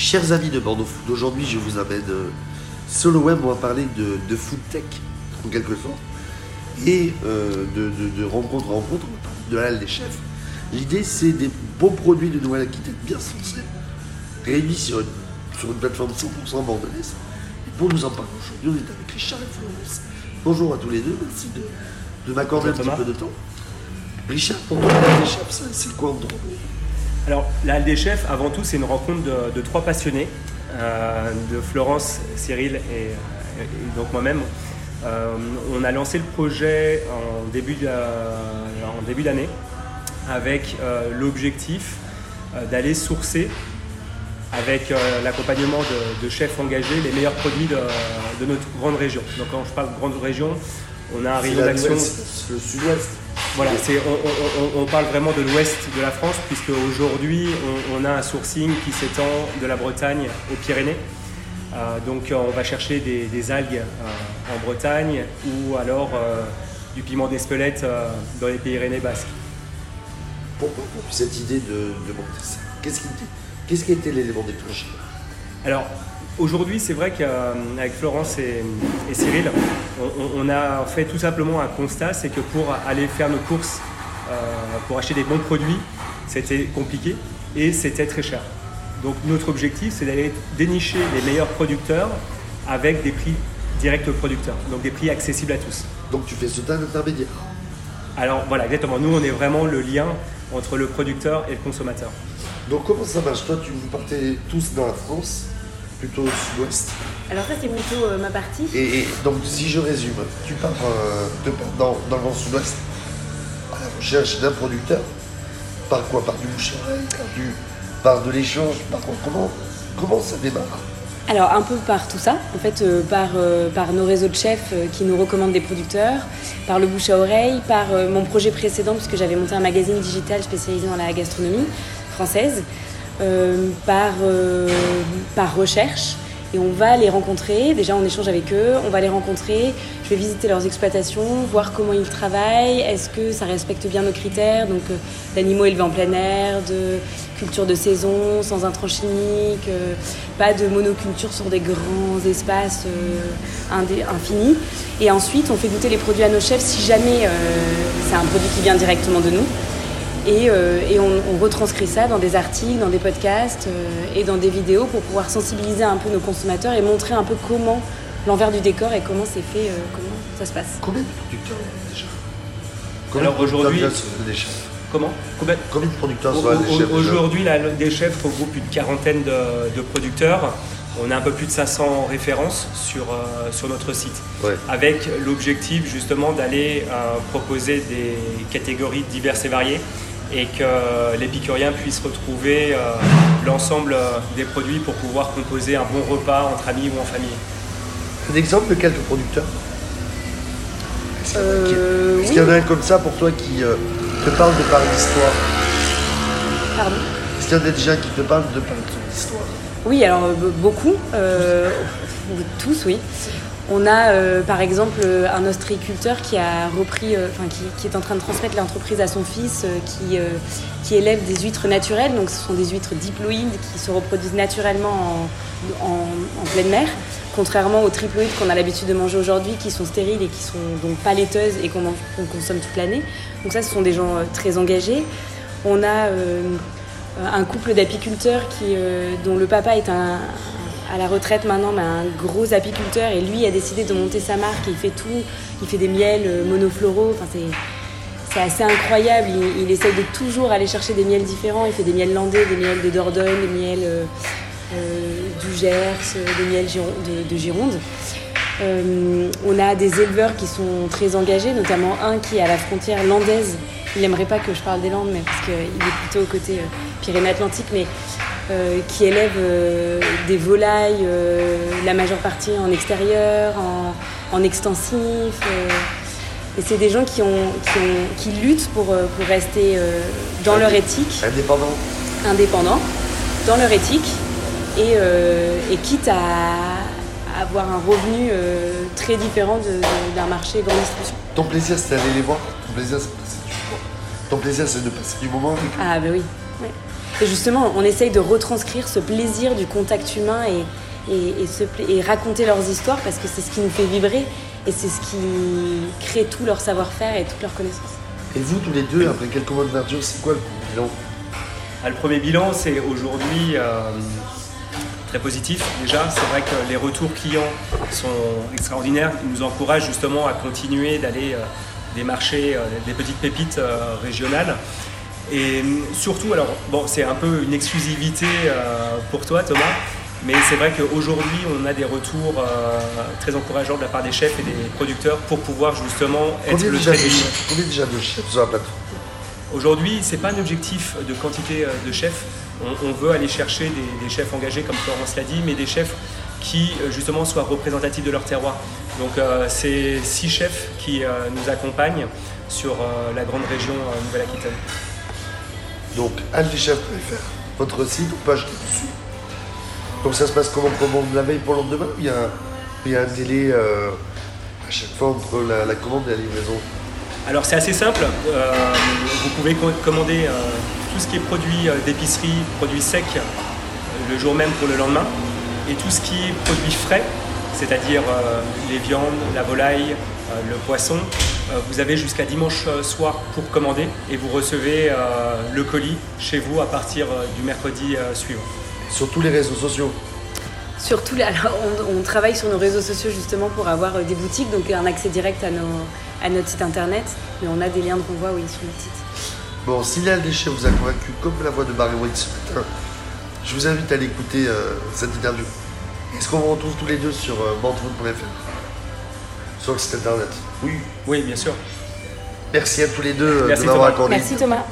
Chers amis de Bordeaux Food, aujourd'hui je vous amène euh, sur le web, on va parler de, de food tech en quelque sorte et euh, de, de, de rencontre en rencontre, de la halle des chefs. L'idée c'est des bons produits de Nouvelle-Aquitaine bien sensés, réunis sur une, sur une plateforme 100% bordelaise. Et pour nous en parler aujourd'hui, on est avec Richard et Florence. Bonjour à tous les deux, merci de, de m'accorder un petit peu de temps. Richard, pour toi, des chefs, c'est quoi en droit Alors, la Halle des Chefs, avant tout, c'est une rencontre de, de trois passionnés, euh, de Florence, Cyril et, euh, et donc moi-même. Euh, on a lancé le projet en début de- en début d'année avec euh, l'objectif d'aller sourcer avec l'accompagnement de, de chefs engagés les meilleurs produits de, de notre grande région. Donc quand je parle de grande région, on a un rayon d'action. le sud-ouest. Voilà, c'est, on, on- on- on parle vraiment de l'ouest de la France, puisque aujourd'hui on, on a un sourcing qui s'étend de la Bretagne aux Pyrénées. Euh, donc euh, on va chercher des, des algues euh, en Bretagne ou alors euh, du piment d'Espelette dans les Pyrénées basques. Pourquoi cette idée de, de Qu'est-ce qui, était- qu'est-ce qui était l'élément déclencheur? Alors aujourd'hui, c'est vrai qu'avec Florence et, et Cyril, on, a fait tout simplement un constat, c'est que pour aller faire nos courses, euh, pour acheter des bons produits, c'était compliqué et c'était très cher. Donc notre objectif, c'est d'aller dénicher les meilleurs producteurs avec des prix directs aux producteurs, donc des prix accessibles à tous. Donc tu fais sauter un intermédiaire. Alors voilà, exactement, nous on est vraiment le lien entre le producteur et le consommateur. Donc comment ça marche? Toi, tu vous partez tous dans la France, plutôt au sud-ouest. Alors ça c'est plutôt euh, ma partie. Et, et donc si je résume, tu pars, euh, dans, dans le grand sud-ouest à la recherche d'un producteur. Par quoi? Par du bouche à oreille Par, du, par de l'échange Par quoi? Comment, comment ça démarre? Alors un peu par tout ça, en fait euh, par, euh, par nos réseaux de chefs euh, qui nous recommandent des producteurs, par le bouche à oreille, par euh, mon projet précédent puisque j'avais monté un magazine digital spécialisé dans la gastronomie française, par, euh, par recherche. Et on va les rencontrer, déjà on échange avec eux, on va les rencontrer, je vais visiter leurs exploitations, voir comment ils travaillent, est-ce que ça respecte bien nos critères, donc euh, d'animaux élevés en plein air, de culture de saison, sans intrants chimiques, euh, pas de monoculture sur des grands espaces euh, infinis. Et ensuite on fait goûter les produits à nos chefs si jamais euh, c'est un produit qui vient directement de nous. Et, euh, et on, on retranscrit ça dans des articles, dans des podcasts euh, et dans des vidéos pour pouvoir sensibiliser un peu nos consommateurs et montrer un peu comment l'envers du décor et comment c'est fait, euh, comment ça se passe. Combien de producteurs déjà Combien Alors, aujourd'hui- des chefs Comment? Combien- Combien de producteurs Au- halle des au- chefs Aujourd'hui, des chefs regroupe une quarantaine de, de producteurs. On a un peu plus de 500 références sur, euh, sur notre site, Ouais. avec l'objectif justement d'aller euh, proposer des catégories diverses et variées et que l'épicurien puisse retrouver euh, l'ensemble euh, des produits pour pouvoir composer un bon repas entre amis ou en famille. Un exemple de quelques producteurs Est-ce qu'il y en a qui- Euh, est-ce qu'il y en a un comme ça pour toi qui te parle de par l'histoire? Pardon? Est-ce qu'il y en a déjà qui te parlent de par son histoire Oui, alors be- beaucoup, euh, tous, oui. On a euh, par exemple euh, un ostréiculteur qui a repris, euh, qui, est en train de transmettre l'entreprise à son fils, qui, élève des huîtres naturelles. Donc ce sont des huîtres diploïdes qui se reproduisent naturellement en, pleine mer, contrairement aux triploïdes qu'on a l'habitude de manger aujourd'hui, qui sont stériles et qui sont donc pas et qu'on consomme toute l'année. Donc ça, ce sont des gens très engagés. On a un couple d'apiculteurs dont le papa est un, à la retraite maintenant, mais un gros apiculteur et lui a décidé de monter sa marque. Il fait tout, il fait des miels euh, monofloraux. C'est, assez incroyable. Il, essaye de toujours aller chercher des miels différents. Il fait des miels landais, des miels de Dordogne, des miels euh, euh, du Gers, des miels de, de Gironde. On a des éleveurs qui sont très engagés, notamment un qui est à la frontière landaise. Il n'aimerait pas que je parle des Landes, mais parce qu'il est plutôt côté euh, Pyrénées-Atlantiques, qui élève euh, des volailles, euh, la majeure partie en extérieur, en, en extensif. euh, et c'est des gens qui, ont, qui, ont- qui luttent pour, euh, pour rester euh, dans leur éthique Indépendant indépendants dans leur éthique et, euh, et quitte à, avoir un revenu euh, très différent d'un marché grande distribution. Ton plaisir, c'est d'aller les voir. Ton plaisir, c'est de passer du moment. Ton plaisir, c'est de passer du moment avec eux. Ah ben oui. ouais. Et justement, on essaye de retranscrire ce plaisir du contact humain et, et, et raconter leurs histoires parce que c'est ce qui nous fait vibrer et c'est ce qui crée tout leur savoir-faire et toute leur connaissance. Et vous, tous les deux, après quelques mois de verdure, c'est quoi le bilan? Ah, Le premier bilan, c'est aujourd'hui euh, très positif. Déjà, c'est vrai que les retours clients sont extraordinaires. Ils nous encouragent justement à continuer d'aller euh, démarcher euh, des petites pépites régionales. Et surtout, alors, bon, c'est un peu une exclusivité pour toi, Thomas, mais c'est vrai qu'aujourd'hui, on a des retours euh, très encourageants de la part des chefs et des producteurs pour pouvoir justement être combien le déjà de, Combien déjà de chefs sur la plateforme? Aujourd'hui, ce n'est pas un objectif de quantité euh, de chefs. On, veut aller chercher des, chefs engagés, comme Florence l'a dit, mais des chefs qui euh, justement soient représentatifs de leur terroir. Donc c'est six chefs qui nous accompagnent sur la grande région Nouvelle-Aquitaine. Donc, aldichef.fr, votre site, page dessus. Donc ça se passe comment commande la veille pour le lendemain il y a, il y a un délai euh, à chaque fois entre la, commande et la livraison? Alors c'est assez simple. Euh, vous pouvez commander euh, tout ce qui est produit d'épicerie, produits secs, le jour même pour le lendemain. Et tout ce qui est produit frais, c'est-à-dire les viandes, la volaille, le poisson, vous avez jusqu'à dimanche soir pour commander et vous recevez le colis chez vous à partir du mercredi suivant. Sur tous les réseaux sociaux Surtout, alors on, travaille sur nos réseaux sociaux justement pour avoir euh, des boutiques, donc un accès direct à, nos, à notre site internet, mais on a des liens de renvoi oui, sur notre site. Bon, si Léa Déchet vous a convaincu comme la voix de Barry White ce matin, je vous invite à aller écouter euh, cette interview. Est-ce qu'on vous retrouve tous les deux sur euh, Sur le site internet Oui. Oui, bien sûr. Merci à tous les deux euh, de m'avoir accordé. Merci Thomas.